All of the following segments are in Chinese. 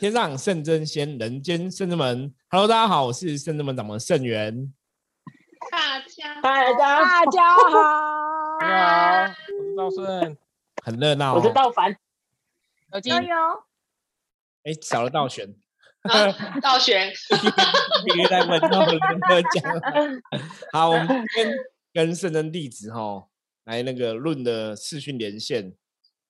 天上圣真仙，人间圣真门。Hello，大家好，我是圣真门掌门圣元。大家，大家，大家好，大家好，我是赵顺，很热闹、哦。我是道凡，有金有，哎，少了道玄，啊道玄，别再问到人家讲。好，我们跟跟圣真弟子哈来那个论的视讯连线。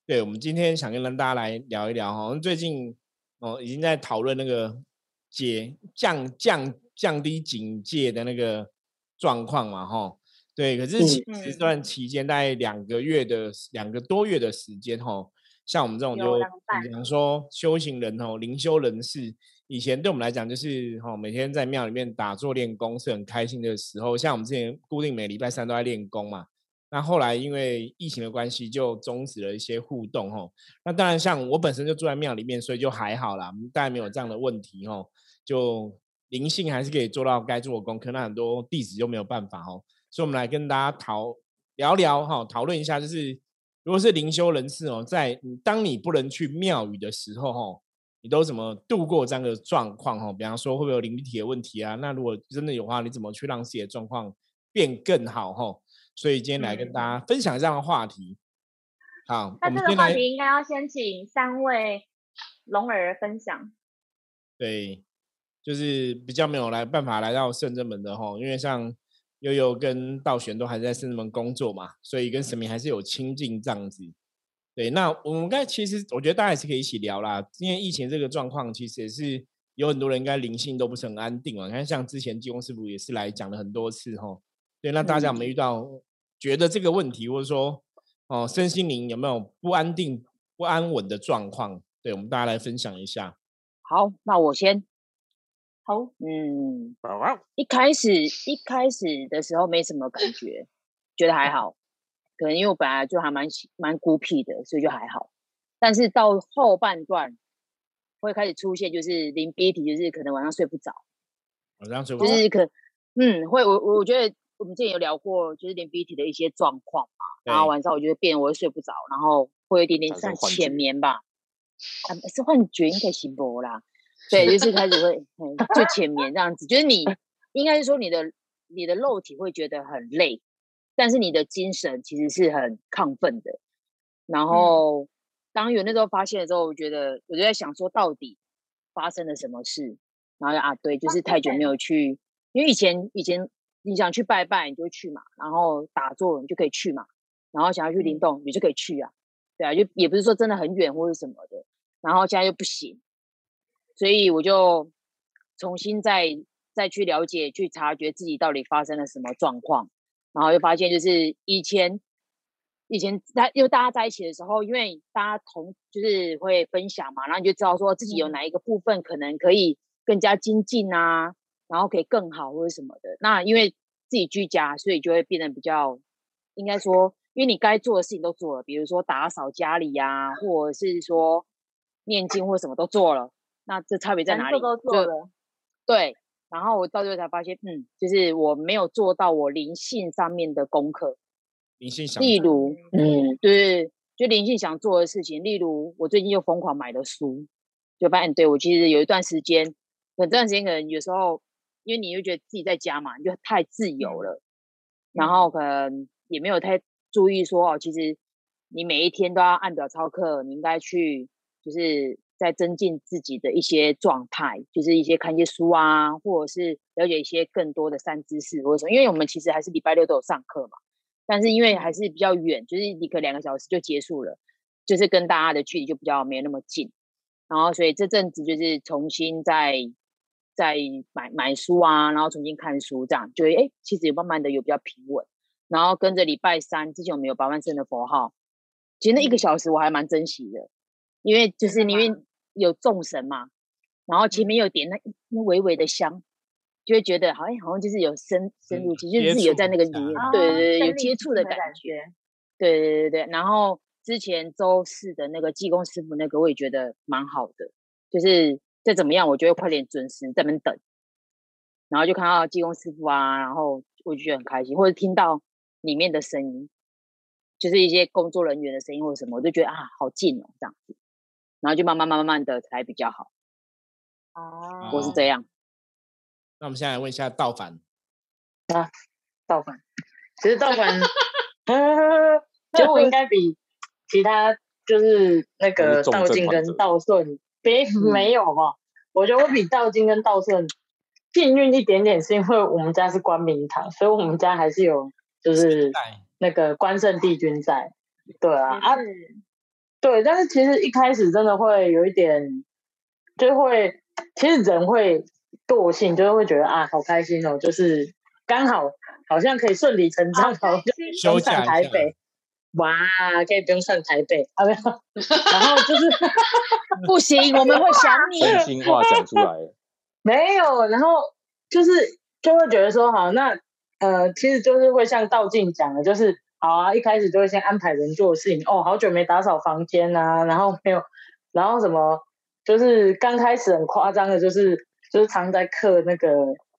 对，我们今天想跟大家来聊一聊哈，我们最近哦已经在讨论那个解降降降低警戒的那个状况嘛哈。对，可是其实这段期间大概两个月的两个多月的时间哈，像我们这种就比方说修行人哦，灵修人士，以前对我们来讲就是哈，每天在庙里面打坐练功是很开心的时候。像我们之前固定每礼拜三都在练功嘛，那后来因为疫情的关系，就终止了一些互动哈。那当然，像我本身就住在庙里面，所以就还好啦，大概没有这样的问题哈。就灵性还是可以做到该做的功课，那很多弟子就没有办法哦。所以，我们来跟大家讨聊聊哈，讨论一下，就是如果是灵修人士哦，在当你不能去庙宇的时候哈，你都怎么度过这样的状况哈？比方说，会不会有灵体的问题啊？那如果真的有话，你怎么去让自己的状况变更好哈？所以今天来跟大家分享这样的话题。好，那这个话题应该要先请三位龙儿分享。对，就是比较没有来办法来到圣真门的吼，因为像。悠悠跟道玄都还在圣人门工作嘛，所以跟神明还是有亲近这样子。对，那我们刚才其实我觉得大家也是可以一起聊啦，因为疫情这个状况，其实也是有很多人应该灵性都不是很安定嘛。你看，像之前济公师傅也是来讲了很多次吼。对，那大家有没有遇到觉得这个问题，或者说哦，身心灵有没有不安定、不安稳的状况？对我们大家来分享一下。好，那我先。好，嗯，一开始一开始的时候没什么感觉，觉得还好，可能因为我本来就还蛮蛮孤僻的，所以就还好。但是到后半段会开始出现，就是临 B 体，就是可能晚上睡不着，晚上睡不着，就是可嗯会我我觉得我们之前有聊过，就是连鼻涕的一些状况嘛，然后晚上我就会变，我会睡不着，然后会有一点点像浅眠吧，啊是幻觉应该行不啦。对，就是开始会就浅眠这样子，就是你应该是说你的你的肉体会觉得很累，但是你的精神其实是很亢奋的。然后当有那时候发现的时候，我觉得我就在想说，到底发生了什么事？然后啊，对，就是太久没有去，因为以前以前你想去拜拜，你就去嘛，然后打坐你就可以去嘛，然后想要去灵动，你就可以去啊，对啊，就也不是说真的很远或者什么的，然后现在又不行。所以我就重新再再去了解、去察觉自己到底发生了什么状况，然后又发现就是以前以前大因为大家在一起的时候，因为大家同就是会分享嘛，然后你就知道说自己有哪一个部分可能可以更加精进啊，然后可以更好或者什么的。那因为自己居家，所以就会变得比较应该说，因为你该做的事情都做了，比如说打扫家里呀，或者是说念经或什么都做了。那这差别在哪里？都做了，对。然后我到最后才发现，嗯，就是我没有做到我灵性上面的功课。灵性想，例如，嗯，对，就灵性想做的事情，例如我最近又疯狂买了书，就发现，对我其实有一段时间，有段时间可能有时候，因为你又觉得自己在家嘛，你就太自由了，然后可能也没有太注意说，哦，其实你每一天都要按表操课，你应该去，就是。在增进自己的一些状态，就是一些看一些书啊，或者是了解一些更多的三知识，或者什么。因为我们其实还是礼拜六都有上课嘛，但是因为还是比较远，就是一个两个小时就结束了，就是跟大家的距离就比较没有那么近。然后所以这阵子就是重新再再买买书啊，然后重新看书，这样就会哎，其实有慢慢的有比较平稳。然后跟着礼拜三之前我们有八万声的佛号，其实那一个小时我还蛮珍惜的，因为就是因为。有众神嘛，然后前面有点那那微微的香，就会觉得好像好像就是有深深入，其实自己有在那个里面，对对对，有接触的感觉，对对对对。然后之前周四的那个济公师傅那个，我也觉得蛮好的，就是再怎么样，我就会快点准时在那边等，然后就看到技工师傅啊，然后我就觉得很开心，或者听到里面的声音，就是一些工作人员的声音或者什么，我就觉得啊，好近哦，这样子。然后就慢慢慢慢慢的才比较好，哦，我是这样。那我们现在来问一下道凡，啊，道凡，其实道反 其实我应该比其他就是那个道静跟道顺，别没有好不好？我觉得我比道金跟道顺幸运一点点，是因为我们家是关明堂，所以我们家还是有就是在那个关圣帝君在。对啊，啊，对，但是其实一开始真的会有一点，就会，其实人会惰性，就是会觉得啊，好开心哦，就是刚好好像可以顺理成章，好像就不休用假一下上台北，哇，可以不用上台北，啊没有，然后就是 不行，我们会想你。真心话讲出来。了，没有，然后就是就会觉得说，好，那呃，其实就是会像道静讲的，就是好啊，一开始就会先安排人做的事情，哦，好久没打扫房间啊，然后没有，然后什么，就是刚开始很夸张的，就是就是常在刻那个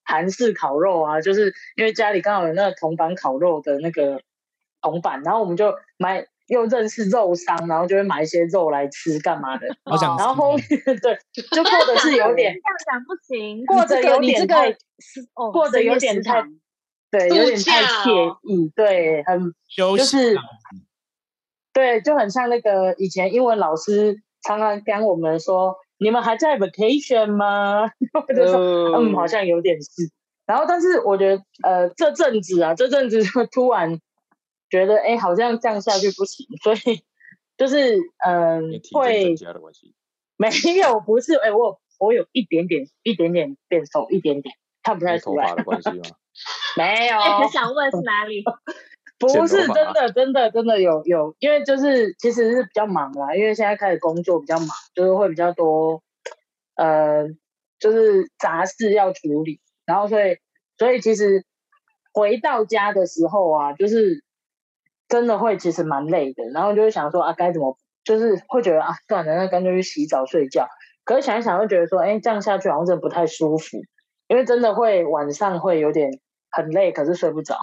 韩式烤肉啊，就是因为家里刚好有那个铜板烤肉的那个铜板，然后我们就买。又认识肉商，然后就会买一些肉来吃，干嘛的？好想然后后面 对，就过得是有点这样讲不行。过得有你这个点太过得有点太对，有点太惬哦意，对，很休息就是对，就很像那个以前英文老师常常跟我们说：“你们还在 vacation 吗？” 我就说：“嗯，好像有点是。”然后，但是我觉得，呃，这阵子啊，这阵子就 突然觉得，哎，好像这样下去不行，所以就是，嗯、会 没有，不是，哎，我我有一点点，一点点变瘦，一点点，看不太出来没头发，的关系吗？没有，哎，很想问是哪里？不是真的，真的，真的有有，因为就是其实是比较忙啦，因为现在开始工作比较忙，就是会比较多，呃，就是杂事要处理，然后所以所以其实回到家的时候啊，就是真的会其实蛮累的，然后就会想说啊该怎么，就是会觉得啊算了，那干脆去洗澡睡觉。可是想一想，会觉得说，哎，这样下去好像真的不太舒服，因为真的会晚上会有点很累，可是睡不着。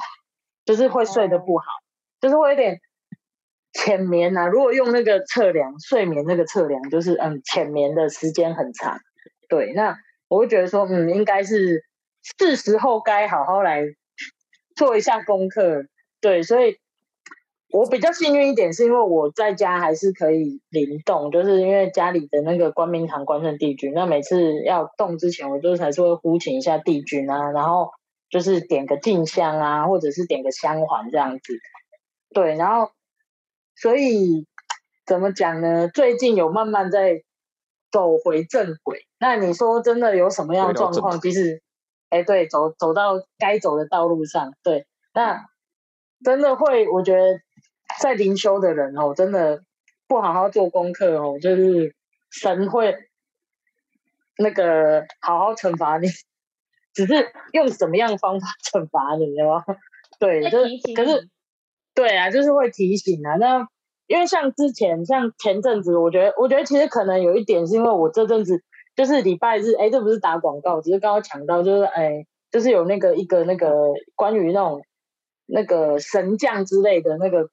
就是会睡得不好，就是会有点浅眠啊。如果用那个测量睡眠那个测量，就是嗯浅眠的时间很长。对，那我会觉得说，嗯，应该是是时候该好好来做一下功课。对，所以我比较幸运一点，是因为我在家还是可以灵动，就是因为家里的那个光明堂关圣帝君，那每次要动之前，我就是还是会呼请一下帝君啊，然后。就是点个静香啊，或者是点个香环这样子，对，然后所以怎么讲呢？最近有慢慢在走回正轨。那你说真的有什么样的状况？其实，哎，对，走走到该走的道路上，对，那真的会，我觉得在灵修的人哦，真的不好好做功课哦，就是神会那个好好惩罚你。只是用什么样的方法惩罚你，你知道吗？对，就是可是，对啊，就是会提醒啊。那因为像之前，像前阵子，我觉得，我觉得其实可能有一点是因为我这阵子就是礼拜日，哎，这不是打广告，只是刚刚抢到，就是哎，就是有那个一个那个关于那种那个神将之类的那个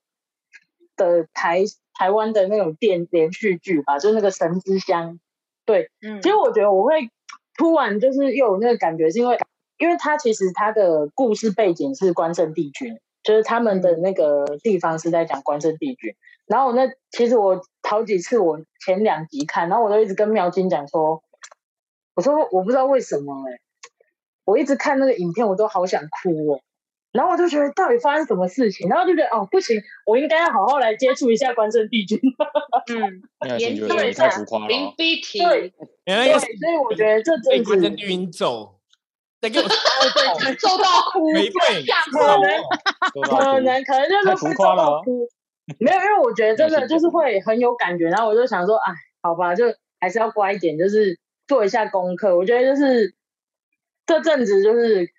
的台台湾的那种电连续剧吧，就是那个神之乡。对，嗯，其实我觉得我会。突然就是又有那个感觉，是因为，因为他其实他的故事背景是关圣帝君，就是他们的那个地方是在讲关圣帝君。然后我那其实我好几次我前两集看，然后我都一直跟妙金讲说，我说我不知道为什么哎、我一直看那个影片，我都好想哭哦。然后我就觉得到底发生什么事情，然后就觉得哦不行，我应该要好好来接触一下关圣帝君。嗯，那研究一下太浮夸了对对，所以我觉得这阵子被关圣帝君揍，再给我揍到哭，违背，吓可好能可能 可能就是浮夸了哦做到哭。没有，因为我觉得真的就是会很有感觉，然后我就想说，哎，好吧，就还是要乖一点，就是做一下功课。我觉得就是这阵子就是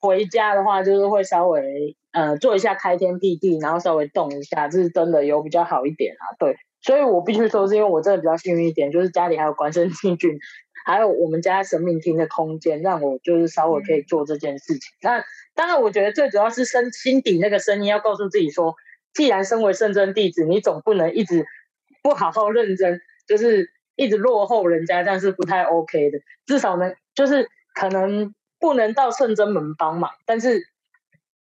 回家的话，就是会稍微呃做一下开天辟地，然后稍微动一下，这是真的有比较好一点啊。对，所以我必须说，是因为我真的比较幸运一点，就是家里还有关圣帝君，还有我们家神明厅的空间，让我就是稍微可以做这件事情。那当然，我觉得最主要是身心底那个声音要告诉自己说，既然身为圣真弟子，你总不能一直不好好认真，就是一直落后人家，这样是不太 OK 的。至少能就是可能不能到圣真门帮忙，但是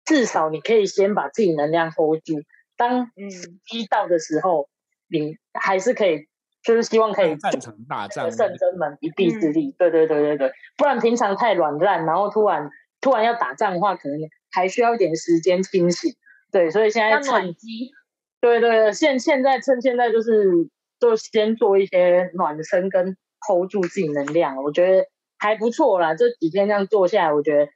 至少你可以先把自己能量 hold 住。当嗯一到的时候，你还是可以，就是希望可以战成大战圣真门一臂之力。对对对对对，不然平常太软烂，然后突然突然要打仗的话，可能还需要一点时间清醒。对，所以现在要趁暖机，对对对，现现在趁现在就是就先做一些暖身跟 hold 住自己能量，我觉得还不错啦。这几天这样做下来，我觉得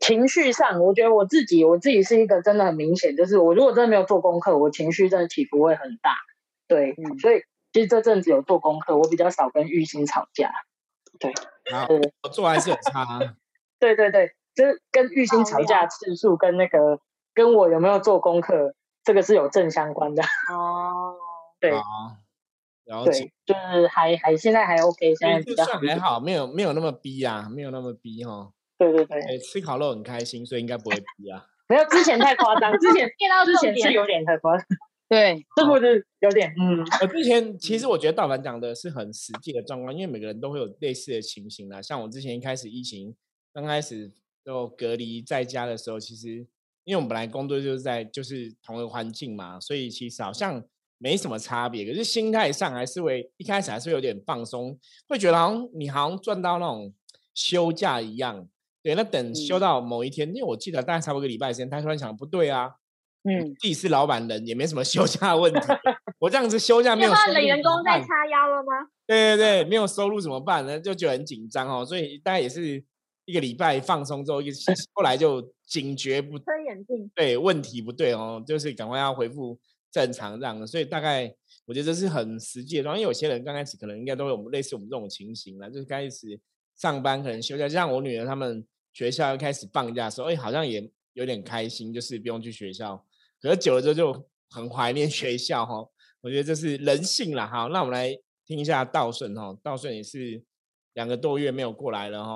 情绪上，我觉得我自己我自己是一个真的很明显，就是我如果真的没有做功课，我情绪真的起伏会很大。对，嗯所以其实这阵子有做功课，我比较少跟玉兴吵架。好对，我做还是有差啊。对对对，就是跟玉兴吵架次数跟那个跟我有没有做功课，这个是有正相关的。哦，对好，了解对。，就是还还现在还 OK，现在。算还好，没有没有那么逼啊，没有那么逼哈。对对对，哎，吃烤肉很开心，所以应该不会逼啊。没有之前太夸张，之前 见到之前是，有点太夸张，对，是不是有点嗯？我之前其实我觉得道凡讲的是很实际的状况，因为每个人都会有类似的情形啦。像我之前一开始疫情刚开始就隔离在家的时候，其实因为我们本来工作就是在就是同一个环境嘛，所以其实好像没什么差别。可是心态上还是会一开始还是会有点放松，会觉得好像你好像赚到那种休假一样。对，那等休嗯到某一天，因为我记得大概差不多一个礼拜的时间，他突然想不对啊，嗯，自己是老板人，也没什么休假的问题。我这样子休假没有收入员工在叉腰了吗？对对对，没有收入怎么办呢？就觉得很紧张哦，所以大概也是一个礼拜放松之后，一个星期后来就警觉不 车眼镜，对，问题不对哦，就是赶快要回复正常这样的。所以大概我觉得这是很实际的状况，因为有些人刚开始可能应该都有我们类似我们这种情形啦，就是刚开始上班可能休假，像我女儿他们学校一开始放假的时候，哎，好像也有点开心，就是不用去学校。可是久了之后就很怀念 学校哈、哦，我觉得这是人性啦。好，那我们来听一下道顺哈、哦，道顺也是两个多月没有过来了哈、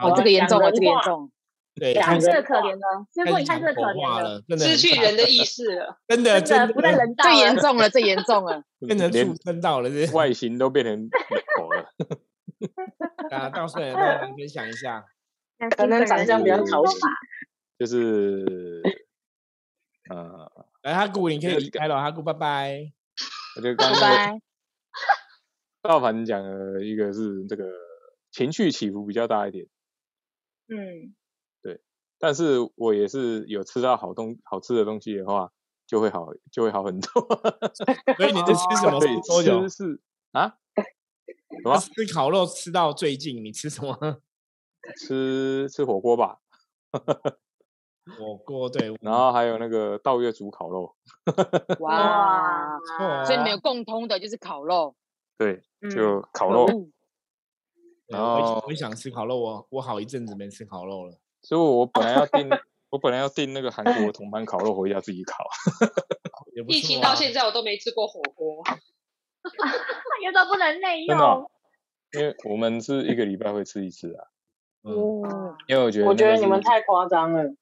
哦，这个严重了，这个严重。对，两开始太是个可怜了，师傅你太开始讲口是可怜了，真的失去人的意识了。真的真的不在人道最严。重了，最严重了。变成连畜生道了，是不是？外形都变成狗了。啊，道顺跟我们分享一下。可能长相比较讨喜。就是呃，来，哈古，你可以这个离开了，哈古，拜拜。我觉得刚拜刚拜。道凡讲的一个是这个情绪起伏比较大一点，嗯，但是我也是有吃到好东好吃的东西的话，就会好就会好很多。所以你在吃什么所以多久吃？是啊，什么吃烤肉吃到最近，你吃什么？吃吃火锅吧，火锅对，然后还有那个道月煮烤肉，哇，所以你们哦有共通的就是烤肉。对，嗯就烤肉。然后我也想吃烤肉，我我好一阵子没吃烤肉了。所以我本来要订，我本来要订那个韩国铜盘烤肉回家自己烤，疫情到现在我都没吃过火锅，有的不能 内真的哦用。因为我们是一个礼拜会吃一次啊。嗯，哦，因为我觉得我觉得你们太夸张了。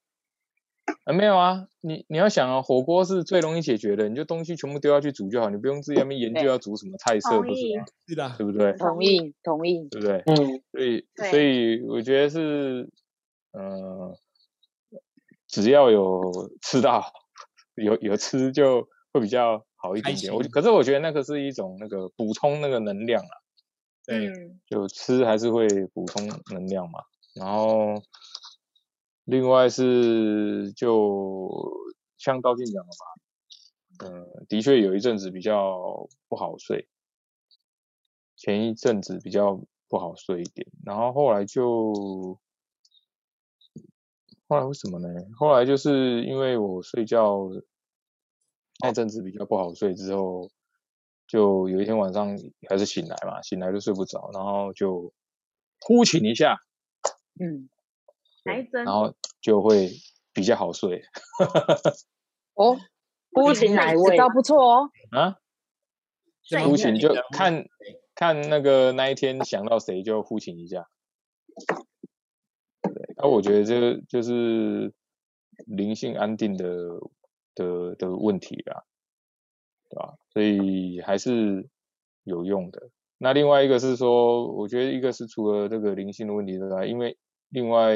啊没有啊，你你要想啊，火锅是最容易解决的，你就东西全部丢下去煮就好，你不用自己在那边研究要煮什么菜色，不是吗？是的，对不对？同意同意。对不对？嗯，所以所以我觉得是，呃，只要有吃到，有有吃就会比较好一点点。我可是我觉得那个是一种那个补充那个能量啊，对，嗯，就吃还是会补充能量嘛。然后另外是就像高进讲的嘛，呃，的确有一阵子比较不好睡，前一阵子比较不好睡一点，然后后来就后来为什么呢？后来就是因为我睡觉那阵子比较不好睡之后，就有一天晚上还是醒来嘛，醒来就睡不着，然后就呼请一下，嗯，来一针然后就会比较好睡 哦，呼请哪一位这？招不错哦。啊。这呼请就看看那个那一天想到谁就呼请一下。那、我觉得这个就是灵性安定的的的问题啦。对吧？所以还是有用的。那另外一个是说，我觉得一个是除了这个灵性的问题之外，因为另外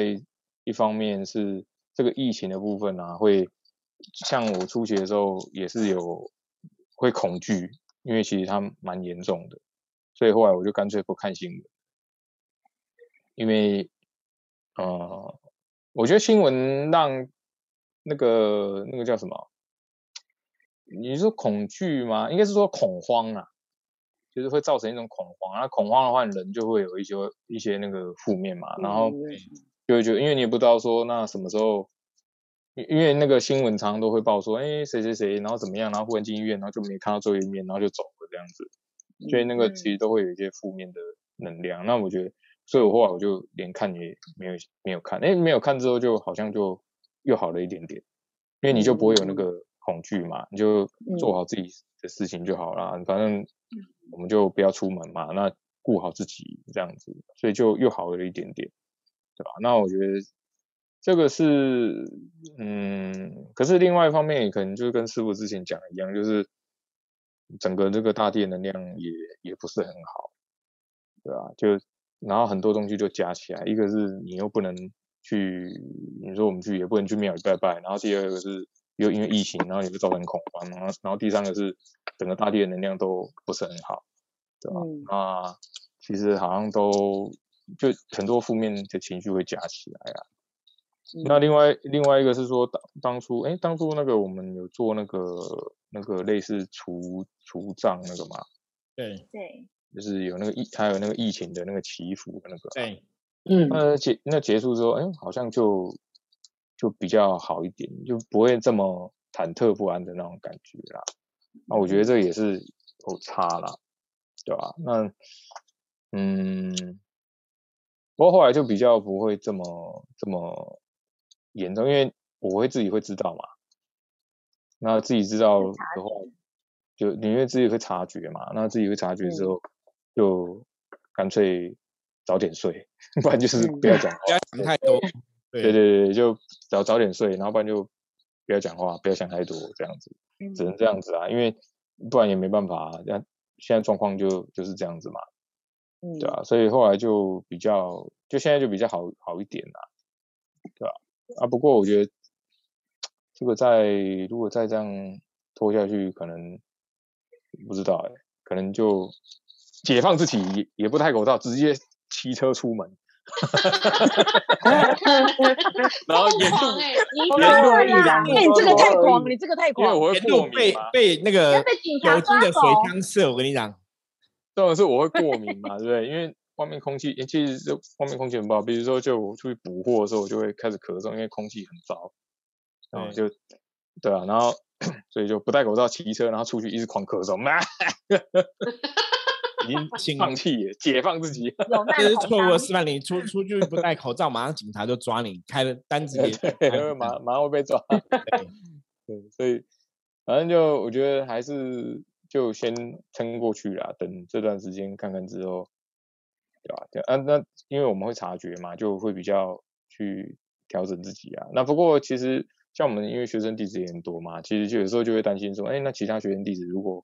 一方面是这个疫情的部分啊，会像我出去的时候也是有会恐惧，因为其实它蛮严重的，所以后来我就干脆不看新闻，因为呃，我觉得新闻让那个那个叫什么？你说恐惧吗？应该是说恐慌啊。就是会造成一种恐慌，那恐慌的话，人就会有一些一些那个负面嘛，然后就会觉得，因为你也不知道说那什么时候，因因为那个新闻常常都会报说，哎，谁谁谁，然后怎么样，然后忽然进医院，然后就没看到最后一面，然后就走了这样子，所以那个其实都会有一些负面的能量。那我觉得，所以我后来我就连看也没有没有看，哎，没有看之后就好像就又好了一点点，因为你就不会有那个恐惧嘛，你就做好自己的事情就好了，反正。我们就不要出门嘛，那顾好自己这样子，所以就又好了一点点，对吧？那我觉得这个是，嗯，可是另外一方面也可能就是跟师傅之前讲一样，就是整个这个大地能量也也不是很好，对吧？就然后很多东西就加起来，一个是你又不能去，你说我们去也不能去庙里拜拜，然后第二个是又因为疫情，然后也会造成恐慌，然后然后第三个是。整个大地的能量都不是很好，对吧？那其实好像都就很多负面的情绪会加起来啊。那另外另外一个是说，当当初哎，当初那个我们有做那个那个类似除除障那个嘛？对对，就是有那个疫，还有那个疫情的那个祈福那个。对，嗯，那结那结束之后，哎，好像就就比较好一点，就不会这么忐忑不安的那种感觉啦。那我觉得这也是有差啦，对吧？那嗯，不过后来就比较不会这么这么严重，因为我会自己会知道嘛。那自己知道的话，就因为自己会察觉嘛。那自己会察觉之后，就干脆早点睡，不然就是不要讲话，不要想太多。对对对，就早早点睡，然后不然就不要讲话，不要想太多，这样子。只能这样子啊，因为不然也没办法啊。那现在状况就就是这样子嘛，对啊，所以后来就比较，就现在就比较好好一点啦，对吧？啊，不过我觉得这个再如果再这样拖下去，可能不知道哎，可能就解放自己也也不戴口罩，直接骑车出门。然后沿路，沿路遇哎，你这个太狂，你这个太狂，因为我会过被被那个酒精的水枪射，我跟你讲，重要是我会过敏嘛，对不对？因为外面空气，其实就外面空气很不好，比如说就我出去补货的时候，我就会开始咳嗽，因为空气很糟，然后就对啊，然后 所以就不戴口罩骑车，然后出去一直狂咳嗽，妈。已经放弃，解放自己，这是错误的示范。你出出去不戴口罩，马上警察就抓你，开了单子也马马上会被抓。对，所以反正就我觉得还是就先撑过去啦，等这段时间看看之后，对吧？对啊，那因为我们会察觉嘛，就会比较去调整自己啊。那不过其实像我们因为学生弟子也很多嘛，其实就有时候就会担心说，哎，那其他学生弟子如果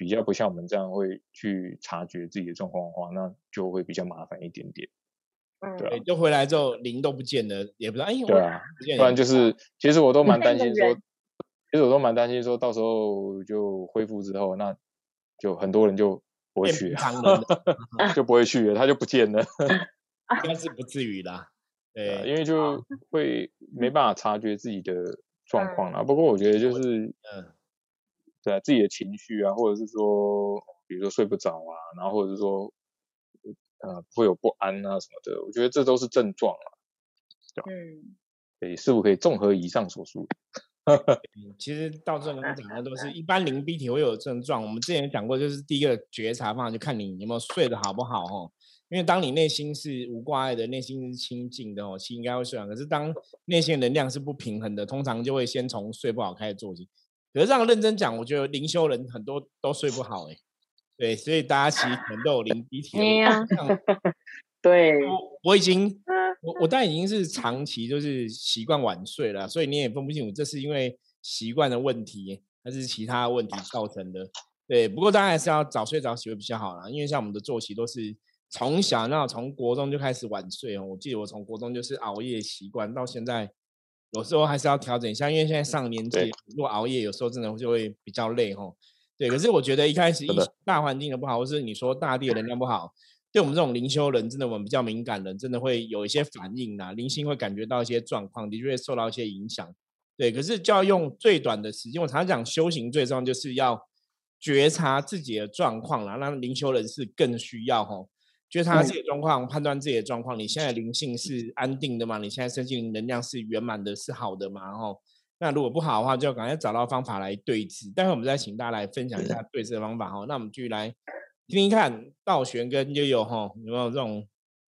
比较不像我们这样会去察觉自己的状况的话，那就会比较麻烦一点点。嗯，对，就回来之后零都不见了，也不知道哎，对啊，不然就是其实我都蛮担心说，其实我都蛮担心说到时候就恢复之后，那就很多人就不会去，就不会去了，他就不见了。应该是不至于啦，对，因为就会没办法察觉自己的状况啦。不过我觉得就是嗯。对啊，自己的情绪啊，或者是说，比如说睡不着啊，然后或者是说，呃，会有不安啊什么的，我觉得这都是症状啊。嗯，对，是否可以综合以上所述？其实到这刚刚讲的都是 一般灵 B 体会有症状。我们之前讲过，就是第一个觉察方法，就看你有没有睡得好不好哦。因为当你内心是无挂碍的，内心是清净的哦，其实应该会睡好。可是当内心能量是不平衡的，通常就会先从睡不好开始做起。可是这样认真讲，我觉得灵修人很多都睡不好哎，对，所以大家其实可能都有灵鼻涕。对，我我已经，我我当然已经是长期就是习惯晚睡了，所以你也分不清楚这是因为习惯的问题，还是其他问题造成的。对，不过当然还是要早睡早起会比较好啦，因为像我们的作息都是从小那从国中就开始晚睡哦。我记得我从国中就是熬夜习惯，到现在有时候还是要调整一下，因为现在上年纪，如果熬夜有时候真的就会比较累哦。对，可是我觉得一开始一大环境的不好，或是你说大地的能量不好，对我们这种灵修人，真的我们比较敏感人，真的会有一些反应呐、灵性会感觉到一些状况，的确会受到一些影响。对，可是就要用最短的时间。我常常讲，修行最重要就是要觉察自己的状况啦。那灵修人是更需要吼，觉察自己的状况，判断自己的状况。你现在灵性是安定的吗？你现在身心灵能量是圆满的，是好的吗？吼，那如果不好的话，就赶快找到方法来对治。待会我们再请大家来分享一下对治的方法哈。那我们继续来听听看，道玄跟悠悠哈有没有这种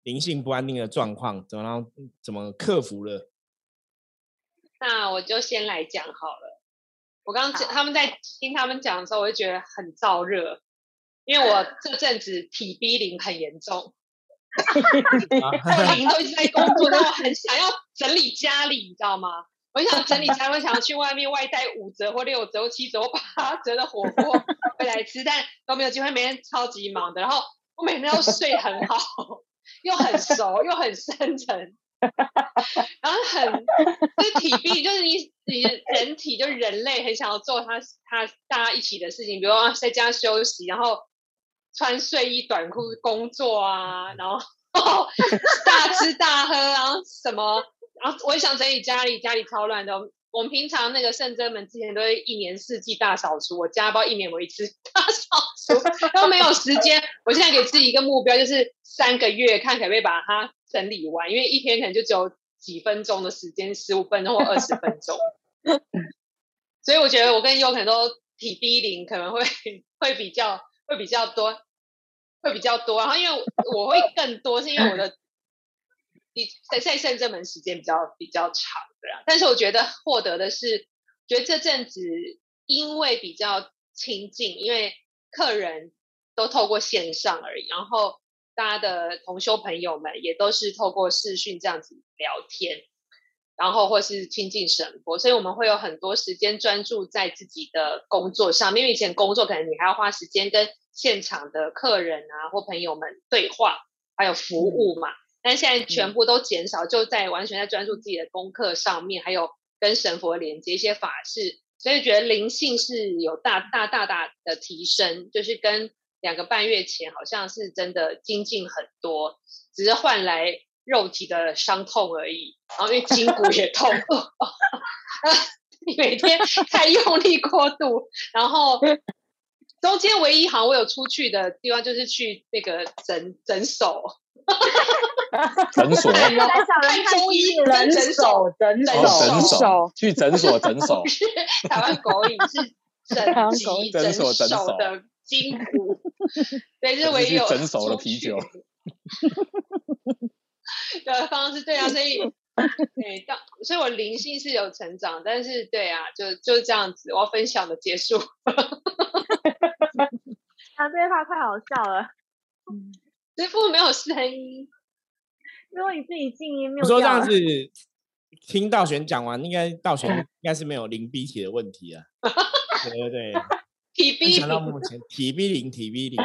灵性不安定的状况，怎么怎么克服了？那我就先来讲好了。我刚刚他们在听他们讲的时候，我就觉得很燥热，因为我这阵子体逼零很严重，我零都一直在工作，然后很想要整理家里，你知道吗？我想整理家里，我想要去外面外带五折或六折或七折，或八折的火锅回来吃，但都没有机会，每天超级忙的。然后我每天都睡很好，又很熟又很深沉，然后很就是体力，就是你你人体就是人类很想要做他他大家一起的事情，比如说在家休息，然后穿睡衣短裤工作啊，然后大吃大喝，然后什么，然后我也想整理家里，家里超乱的。我们平常那个圣真门之前都会一年四季大扫除，我家包一年为一次大扫除，都没有时间。我现在给自己一个目标，就是三个月看可不可以把它整理完，因为一天可能就只有几分钟的时间，十五分钟或二十分钟。所以我觉得我跟优可能都体低龄，可能会会比较会比较多，会比较多。然后因为我会更多，是因为我的 你在在圣正门时间比较比较长的啦。但是我觉得获得的是，觉得这阵子因为比较亲近，因为客人都透过线上而已，然后大家的同修朋友们也都是透过视讯这样子聊天。然后或是亲近神佛，所以我们会有很多时间专注在自己的工作上面。因为以前工作可能你还要花时间跟现场的客人啊或朋友们对话，还有服务嘛。但现在全部都减少，就在完全在专注自己的功课上面，还有跟神佛连接一些法事，所以觉得灵性是有大大大大的提升，就是跟两个半月前好像是真的精进很多，只是换来。肉体的伤痛而已，然后因为筋骨也痛，你每天太用力过度，然后中间唯一好像我有出去的地方就是去那个诊诊所，诊所，看中医 诊诊所，诊诊哦诊所所，去诊所诊所台湾狗影是整脊诊所诊所的筋骨，对，这是唯一有去诊所的啤酒去的方式，对啊，所以对，当所以我灵性是有成长，但是对啊，就就是这样子，我要分享的结束。啊，这句话太好笑了，师傅没有声音，因为你自己静音没有我说这样子，听道玄讲完，应该道玄应该是没有零 B 体的问题啊。对对对，体逼想到目前体 B 零体 B 零，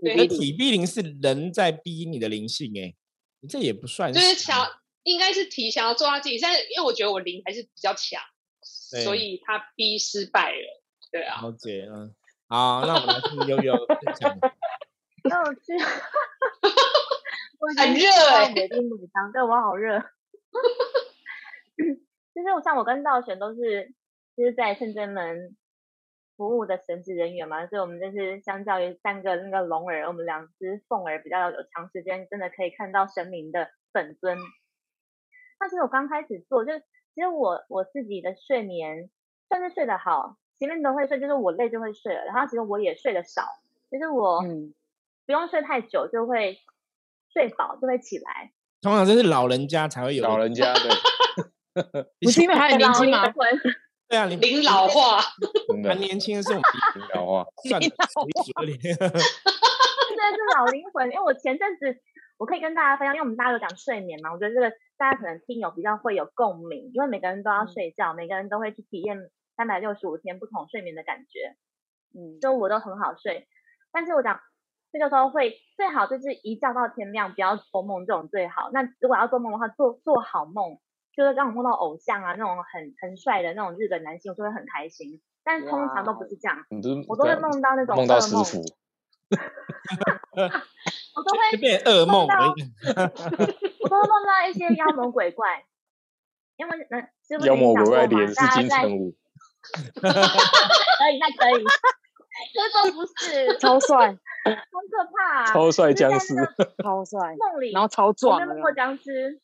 对那体 B 零是人在逼你的灵性哎、你这也不算就是是想应该是提想要做到自己，但是因为我觉得我灵还是比较强，所以他逼失败了。对啊，了解，嗯，好，那我们来听悠悠分享。那我去，我已很经吃到热对我好热。就是我像我跟道玄都是就是在圣真门服务的神职人员嘛，所以我们就是相较于三个那个龙儿，我们两只凤儿比较有长时间，真的可以看到神明的本尊。但是我刚开始做，就是其实我我自己的睡眠算是睡得好，前面都会睡，就是我累就会睡了，然后其实我也睡得少，就是我嗯，不用睡太久就会睡饱，就会起来。通常这是老人家才会有，老人家对，不是因为还很年轻吗？对啊，你灵老化，很年轻的是我们领导化，算你老有点真的是老灵魂。因为我前阵子我可以跟大家分享，因为我们大家都讲睡眠嘛，我觉得这个大家可能听友比较会有共鸣，因为每个人都要睡觉，每个人都会去体验三百六十五天不同睡眠的感觉，嗯，就我都很好睡。但是我讲这个时候会最好就是一觉到天亮，不要做梦这种最好。那如果要做梦的话，做做好梦，就是让我梦到偶像啊那种很很帅的那种日本男性，我就会很开心。但是通常都不是这样，我都会梦到那种梦到噩梦师傅，我都会变噩梦。我都会梦到一些妖魔鬼怪，因为那师傅妖魔鬼怪脸脸是金城武，可以，那可以，这都不是，超帅，超可怕、啊。超帅僵尸那，个 超帅，梦里，然后超壮梦过僵尸，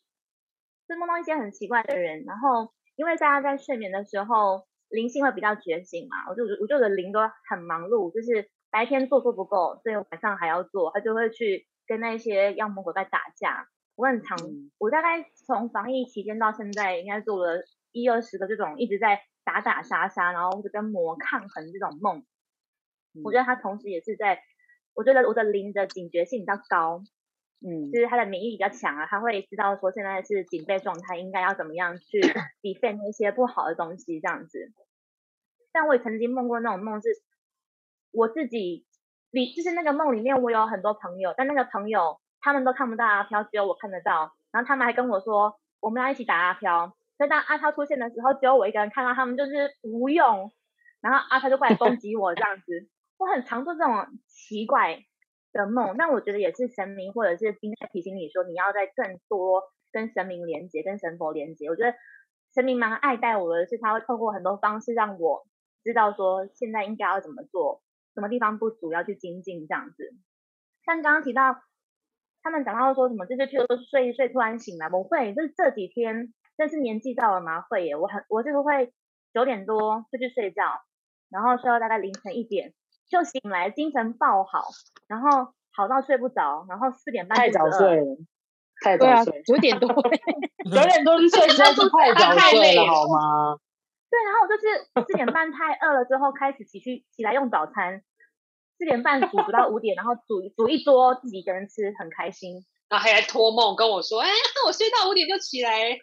是梦到一些很奇怪的人，然后因为大家在睡眠的时候灵性会比较觉醒嘛，我就我就的灵都很忙碌，就是白天做做不够，所以晚上还要做，他就会去跟那些妖魔鬼怪打架。我很常，嗯我大概从防疫期间到现在，应该做了一二十个这种一直在打打杀杀，然后或者跟魔抗衡这种梦。我觉得他同时也是在，我觉得我的灵的警觉性比较高，嗯就是他的免疫力比较强啊，他会知道说现在是警备状态，应该要怎么样去 defend 那些不好的东西这样子。但我也曾经梦过那种梦，是我自己里，就是那个梦里面我有很多朋友，但那个朋友他们都看不到阿飘，只有我看得到。然后他们还跟我说我们要一起打阿飘，所以当阿飘出现的时候，只有我一个人看到他们就是无用，然后阿飘就过来攻击我这样子。我很常做这种奇怪的梦，但我觉得也是神明或者是应该提醒你说，你要在更多跟神明连接、跟神佛连接。我觉得神明蛮爱戴我的，是他会透过很多方式让我知道说现在应该要怎么做，什么地方不足要去精进这样子。像刚刚提到他们讲到说什么，就是譬如说睡一睡突然醒来，我会就是这几天，但是年纪到了嘛，会耶，我很我就是会九点多就去睡觉，然后睡到大概凌晨一点。就醒来，精神爆好，然后好到睡不着，然后四点半太早睡了，太早睡，，九点多，九点多就睡实在是太早睡了好吗？对，然后我就是四点半太饿了之后开始起去起来用早餐，四点半煮煮到五点，然后煮煮一桌自己一个人吃，很开心。然后还来托梦跟我说，哎，我睡到五点就起来。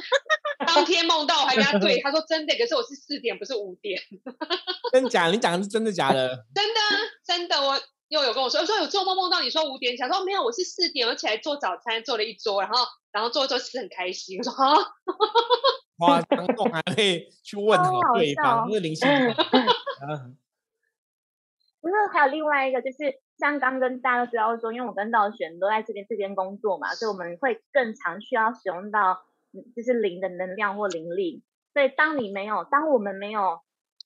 当天梦到我还跟他对，他说真的，可是我是四点，不是五点，真假？你讲的是真的假的？真的啊真的。我又有跟我说，我说有做梦梦到你说五点，想说没有，我是四点，我起来做早餐，做了一桌，然后然后做一做吃很开心。我说啊，夸张梦还会去问对方，笑那是灵性不是还有另外一个，就是像刚跟大家都知道说，因为我跟道玄都在这边这边工作嘛，所以我们会更常需要使用到嗯就是灵的能量或灵力。所以当你没有，当我们没有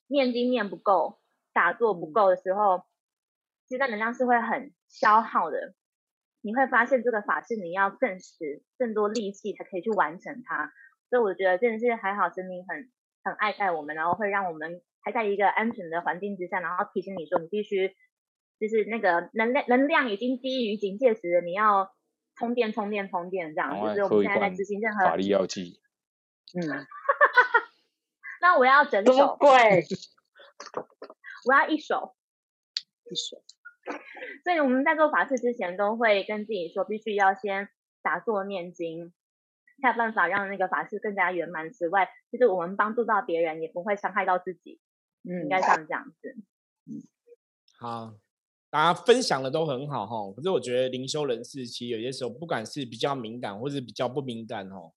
念经念不够、打坐不够的时候，其实那能量是会很消耗的。你会发现这个法是你要更使更多力气才可以去完成它。所以我觉得真的是还好，神明很很爱戴我们，然后会让我们还在一个安全的环境之下，然后提醒你说你必须就是那个能量能量已经低于警戒值，你要充电充电充电这样。就是我们现在在执行任何法何，力药剂，嗯，那我要整这么手，贵？我要一手。一手所以我们在做法事之前，都会跟自己说，必须要先打坐念经，才有办法让那个法事更加圆满。之外，就是我们帮助到别人，也不会伤害到自己，嗯应该像这样子。嗯好，大家分享的都很好哈。可是我觉得灵修人士其实有些时候，不管是比较敏感或是比较不敏感哦，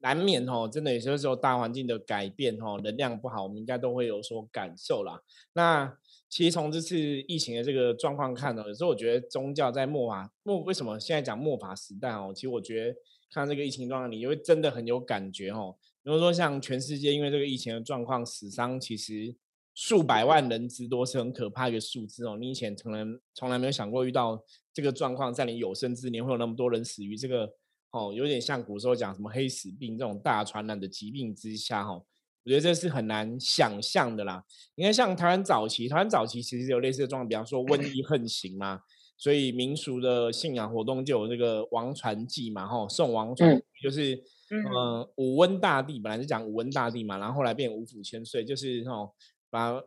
难免哦，真的有些时候大环境的改变哦，能量不好，我们应该都会有所感受啦。那其实从这次疫情的这个状况看呢，有时候我觉得宗教在末法末为什么现在讲末法时代哦，其实我觉得看这个疫情状况，你会真的很有感觉哦。比如说像全世界因为这个疫情的状况，死伤其实数百万人之多，是很可怕一个数字哦。你以前从来从来没有想过遇到这个状况，在你有生之年会有那么多人死于这个哦，有点像古时候讲什么黑死病这种大传染的疾病之下哦。我觉得这是很难想象的啦。你看，像台湾早期，台湾早期其实有类似的状况，比方说瘟疫横行嘛，所以民俗的信仰活动就有这个王传祭嘛，吼，送王传嗯就是嗯呃武温大帝本来是讲武温大帝嘛，然后后来变五府千岁，就是吼把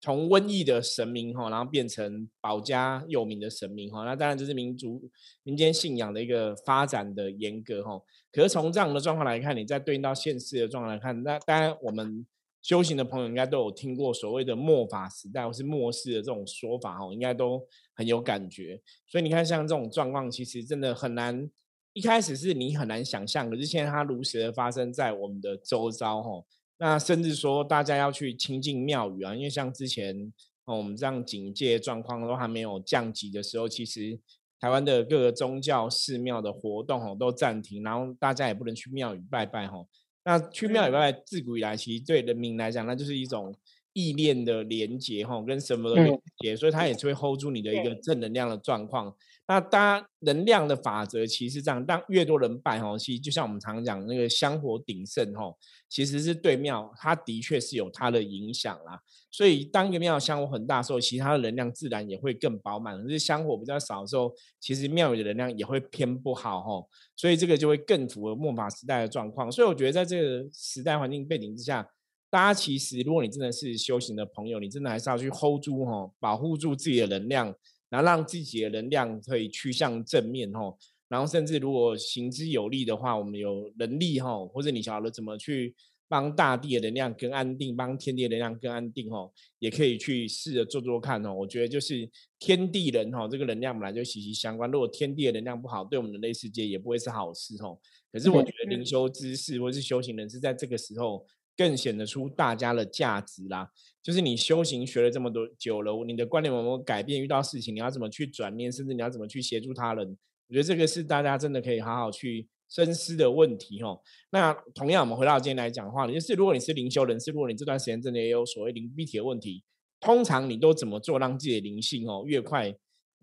从瘟疫的神明哈，然后变成保家佑民的神明哈，那当然这是民族民间信仰的一个发展的严格哈。可是从这样的状况来看，你再对应到现世的状况来看，那当然我们修行的朋友应该都有听过所谓的末法时代或是末世的这种说法哦，应该都很有感觉。所以你看，像这种状况，其实真的很难。一开始是你很难想象，可是现在它如实的发生在我们的周遭哈。那甚至说大家要去亲近庙宇啊，因为像之前哦我们这样警戒状况都还没有降级的时候，其实台湾的各个宗教寺庙的活动哦都暂停，然后大家也不能去庙宇拜拜哈。那去庙宇拜拜，自古以来其实对人民来讲，那就是一种意念的连接哈，跟什么的连接，所以它也是会 hold 住你的一个正能量的状况。那当然，能量的法则其实这样，当越多人拜哈，其实就像我们常讲那个香火鼎盛哈，其实是对庙，它的确是有它的影响啦。所以当一个庙香火很大的时候，其他的能量自然也会更饱满。可是香火比较少的时候，其实庙宇的能量也会偏不好哈。所以这个就会更符合末法时代的状况。所以我觉得在这个时代环境背景之下，大家其实如果你真的是修行的朋友，你真的还是要去 hold 住哈，保护住自己的能量。然后让自己的能量可以趋向正面吼，然后甚至如果行之有力的话，我们有能力吼，或者你晓得怎么去帮大地的能量更安定，帮天地的能量更安定吼，也可以去试着做做看哦。我觉得就是天地人吼，这个能量本来就息息相关。如果天地的能量不好，对我们人类世界也不会是好事吼。可是我觉得灵修知识或是修行人是在这个时候。更显得出大家的价值啦。就是你修行学了这么多久了，你的观念有没有改变？遇到事情你要怎么去转念，甚至你要怎么去协助他人？我觉得这个是大家真的可以好好去深思的问题哦。那同样，我们回到今天来讲的话，就是如果你是灵修人士，如果你这段时间真的也有所谓灵逼体的问题，通常你都怎么做，让自己的灵性哦越快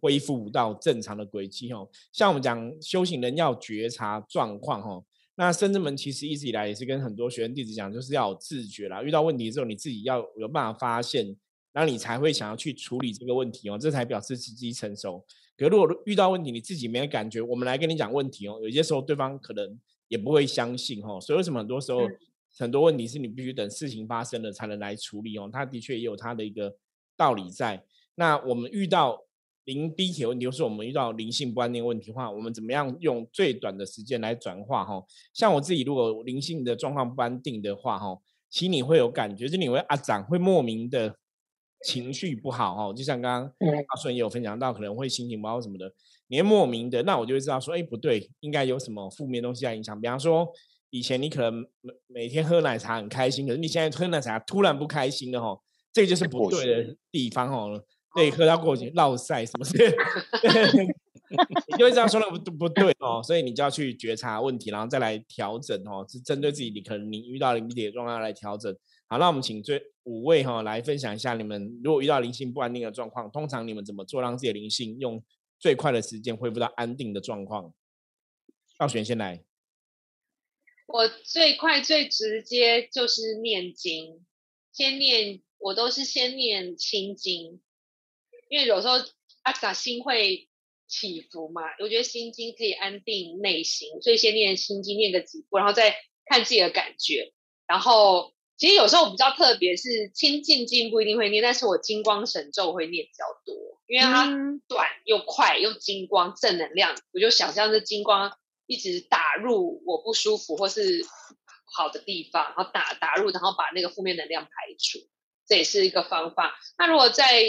恢复到正常的轨迹哦？像我们讲修行人要觉察状况哦。那深圳门其实一直以来也是跟很多学生弟子讲，就是要有自觉啦。遇到问题之后，你自己要有办法发现，然后你才会想要去处理这个问题哦，这才表示自己成熟。可如果遇到问题你自己没有感觉，我们来跟你讲问题哦，有些时候对方可能也不会相信哦。所以为什么很多时候很多问题是你必须等事情发生了才能来处理哦？他的确也有他的一个道理在。那我们遇到。零逼铁问题，就是我们遇到灵性不安定问题的话，我们怎么样用最短的时间来转化？哈，像我自己，如果灵性的状况不安定的话，哈，其实你会有感觉，就你会啊长会莫名的情绪不好，哈，就像刚刚阿顺也有分享到，可能会心情不好什么的，你会莫名的，那我就会知道说，哎，不对，应该有什么负面东西在影响。比方说，以前你可能每每天喝奶茶很开心，可是你现在喝奶茶突然不开心了，哈，这个就是不对的地方，哦。对，喝到过节落晒什么事，你就会这样说的不不对哦，所以你就要去觉察问题，然后再来调整哦，是针对自己你可能你遇到灵体的状况来调整。好，那我们请最五位哈来分享一下，你们如果遇到灵性不安定的状况，通常你们怎么做，让自己的灵性用最快的时间恢复到安定的状况？赵璇先来。我最快最直接就是念经，先念，我都是先念心经。因为有时候阿卡心会起伏嘛，我觉得心经可以安定内心，所以先念心经念个几步，然后再看自己的感觉。然后其实有时候我比较特别是清净经不一定会念，但是我金光神咒会念比较多，因为它短又快又金光正能量，我就想象这金光一直打入我不舒服或是好的地方，然后打打入，然后把那个负面能量排除，这也是一个方法。那如果在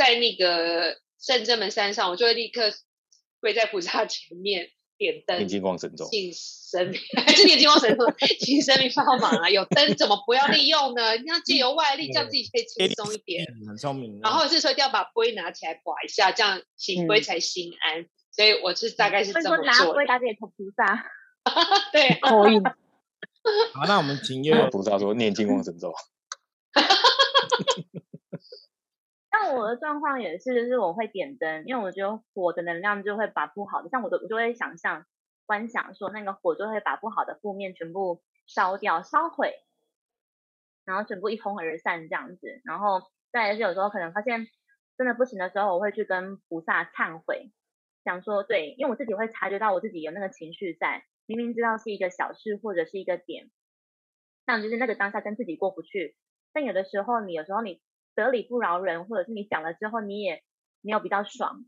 在那个圣真门山上，我就会立刻跪在菩萨前面点灯，念金光神咒，请神明 还是念金光神咒，请神明帮忙啊！有灯怎么不要利用呢？你要借由外力，叫自己可以轻松一点，很聪明。然后是说一定要把杯拿起来刮一下，这样醒杯才心安。所以我是大概是这么做。拿杯打给菩萨，对，可以。好，那我们请月菩萨说念金光神咒。像我的状况也是，就是我会点灯，因为我觉得火的能量就会把不好的，像我的我就会想象、观想说那个火就会把不好的负面全部烧掉、烧毁，然后全部一哄而散这样子。然后再是有时候可能发现真的不行的时候，我会去跟菩萨忏悔，想说对，因为我自己会察觉到我自己有那个情绪在，明明知道是一个小事或者是一个点，但就是那个当下跟自己过不去，但有的时候你有时候你。得理不饶人，或者是你讲了之后，你也没有比较爽，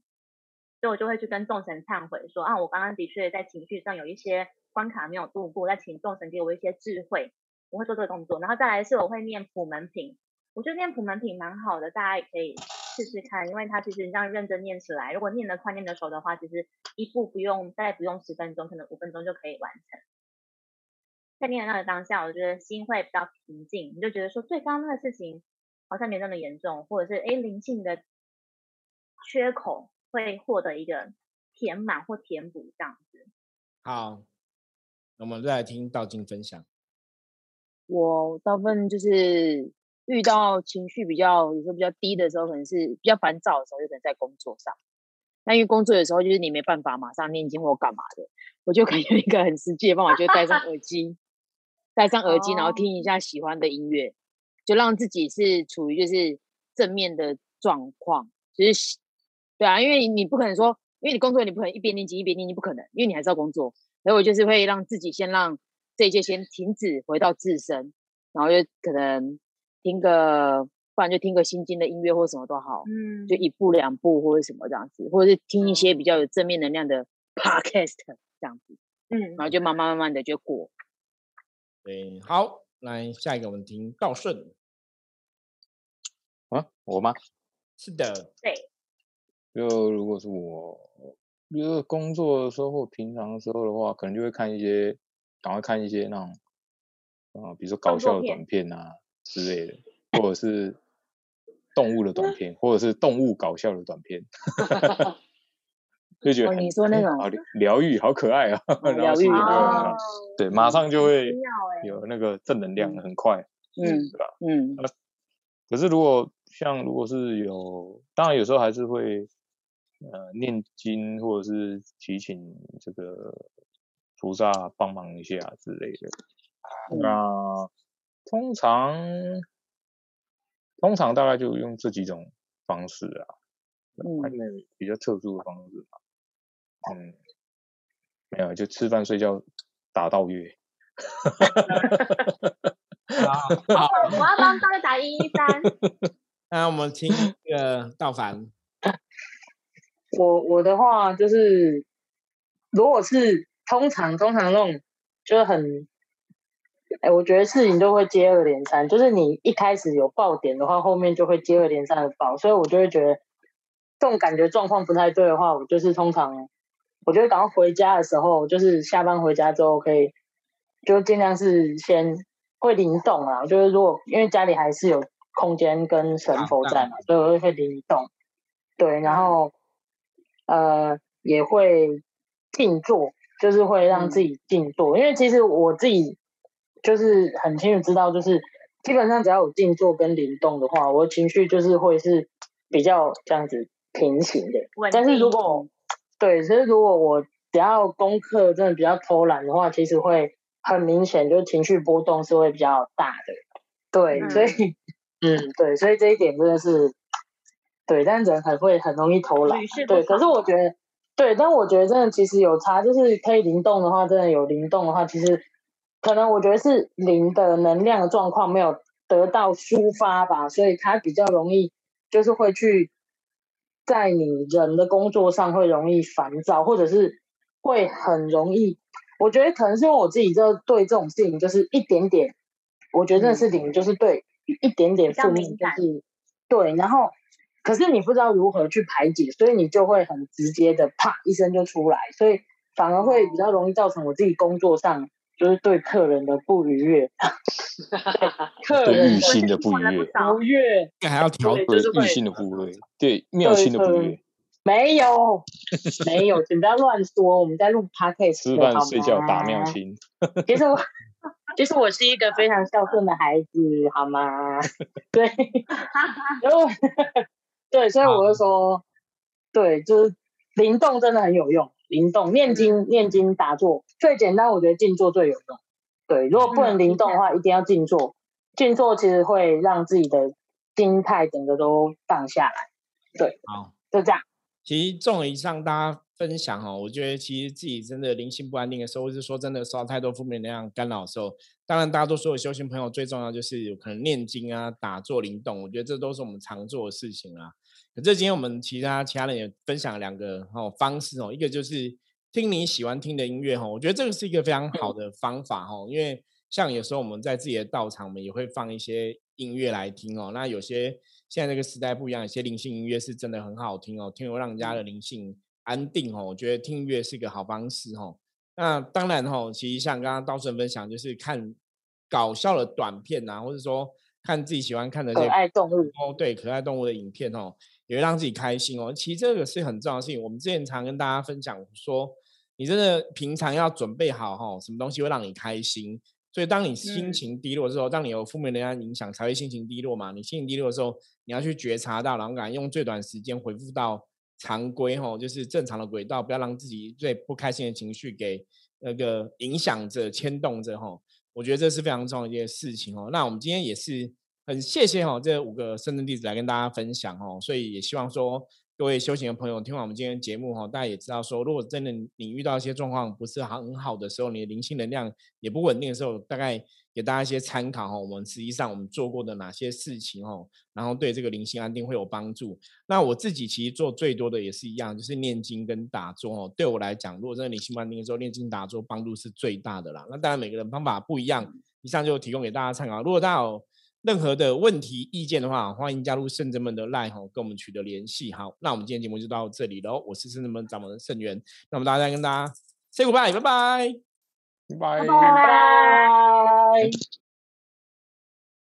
所以我就会去跟众神忏悔，说啊，我刚刚的确在情绪上有一些关卡没有度过，那请众神给我一些智慧，我会做这个动作，然后再来是我会念普门品，我觉得念普门品蛮好的，大家也可以试试看，因为它其实你这样认真念起来，如果念得快、念得熟的话，其实一步不用，大概不用十分钟，可能五分钟就可以完成。在念的那个当下，我觉得心会比较平静，你就觉得说，对，刚刚那个事情好像没那么严重，或者是哎灵性的缺口会获得一个填满或填补这样子。好，我们再来听道静分享。我大部分就是遇到情绪比较有时候比较低的时候，可能是比较烦躁的时候，有可能在工作上。那因为工作的时候，就是你没办法马上念经或干嘛的，我就可以用一个很实际的方法，就戴上耳机，戴上耳机，然后听一下喜欢的音乐，就让自己是处于就是正面的状况。就是对啊，因为你不可能说，因为你工作你不可能一边念经一边念经，不可能，因为你还是要工作。所以我就是会让自己先让这一切先停止，回到自身，然后就可能听个，不然就听个心经的音乐或什么都好，嗯，就一步两步或者什么这样子，或者是听一些比较有正面能量的 podcast 这样子，嗯然后就慢慢慢慢的就过。对，好，来下一个我们听道顺。啊，我吗？是的，对，就如果是我，就是工作的时候或平常的时候的话，可能就会看一些，赶快看一些那种，啊、比如说搞笑的短片啊之类的，或者是动物的短片，或者是动物搞笑的短片，就觉得哦你说那种疗疗愈，好可爱啊，然疗愈后心情就会很哦，对，马上就会有那个正能量，很快，嗯对吧？嗯可是如果像如果是有，当然有时候还是会呃念经或者是祈请这个菩萨帮忙一下之类的。嗯那通常通常大概就用这几种方式啊，还嗯，比较特殊的方式吧。嗯，没有，就吃饭睡觉打到月。好，我要帮大家打一一三，那我们听那个道凡。我我的话就是，如果是通常通常那种就是很，哎，我觉得事情都会接二连三，就是你一开始有爆点的话，后面就会接二连三的爆，所以我就会觉得这种感觉状况不太对的话，我就是通常我觉得赶快回家的时候，就是下班回家之后可以就尽量是先会灵动啊，就是如果因为家里还是有空间跟神佛在嘛，所以我会会灵动，对，然后呃也会静坐，就是会让自己静坐，因为其实我自己就是很清楚知道，就是基本上只要有静坐跟灵动的话，我的情绪就是会是比较这样子平行的。但是如果对，所以如果我只要功课真的比较偷懒的话，其实会很明显，就是情绪波动是会比较大的。对，嗯所以嗯，对，所以这一点真的是对，但人很会很容易偷懒对，可是我觉得对，但我觉得真的其实有差，就是可以灵动的话，真的有灵动的话，其实可能我觉得是灵的能量的状况没有得到抒发吧，所以它比较容易就是会去在你人的工作上会容易烦躁，或者是会很容易。我觉得可能是因为我自己就对这种事情就是一点点，我觉得真的是灵，就是对一点点负面就是对，然后可是你不知道如何去排解，所以你就会很直接的啪一声就出来，所以反而会比较容易造成我自己工作上就是对客人的不愉悦，客人的玉心的不我愉悦，不悦。这还要调对，对就是会玉心的不悦，对妙心的不对悦，没有，没有，请不要乱说。我们在录 podcast，吃饭睡觉打妙吗心。其实我，其实我是一个非常孝顺的孩子，好吗？对，然后对，所以我就说，对，就是灵动真的很有用。灵动念经、念经打坐最简单，我觉得静坐最有用。对，如果不能灵动的话，一定要静坐。静坐其实会让自己的心态整个都放下来。对，好，就这样。其实综合以上大家分享哦，我觉得其实自己真的灵性不安定的时候，或是说真的受到太多负面能量干扰的时候，当然大多数的修行朋友最重要就是有可能念经啊、打坐、灵动，我觉得这都是我们常做的事情啊。可是今天我们其他其他人也分享两个哦方式哦，一个就是听你喜欢听的音乐哦，我觉得这个是一个非常好的方法哦，因为像有时候我们在自己的道场，我们也会放一些音乐来听哦。那有些现在这个时代不一样，有些灵性音乐是真的很好听哦，听了让人家的灵性安定哦。我觉得听音乐是一个好方式哦。那当然哦，其实像刚刚道顺分享，就是看搞笑的短片啊，或者说看自己喜欢看的可爱动物哦，对，可爱动物的影片哦。也会让自己开心哦。其实这个是很重要的事情。我们之前常跟大家分享说，你真的平常要准备好哈，什么东西会让你开心。所以当你心情低落的时候，当你有负面能量影响，才会心情低落嘛。你心情低落的时候，你要去觉察到，然后敢用最短时间回复到常规哈，就是正常的轨道，不要让自己最不开心的情绪给那个影响着、牵动着哈。我觉得这是非常重要的一件事情哦。那我们今天也是。很谢谢哈，这五个深圳弟子来跟大家分享哦，所以也希望说各位修行的朋友听完我们今天节目哈，大家也知道说，如果真的你遇到一些状况不是很好的时候，你的灵性能量也不稳定的时候，大概给大家一些参考哈。我们实际上我们做过的哪些事情哦，然后对这个灵性安定会有帮助。那我自己其实做最多的也是一样，就是念经跟打坐哦。对我来讲，如果真的灵性安定的时候，念经打坐帮助是最大的啦。那当然每个人方法不一样，以上就提供给大家参考。如果大家有任何的问题、意见的话，欢迎加入圣真们的 line 哈，跟我们取得联系。好，那我们今天节目就到这里喽。我是圣真门掌门的圣元，那么大家再跟大家 say goodbye，拜拜，拜拜，拜拜。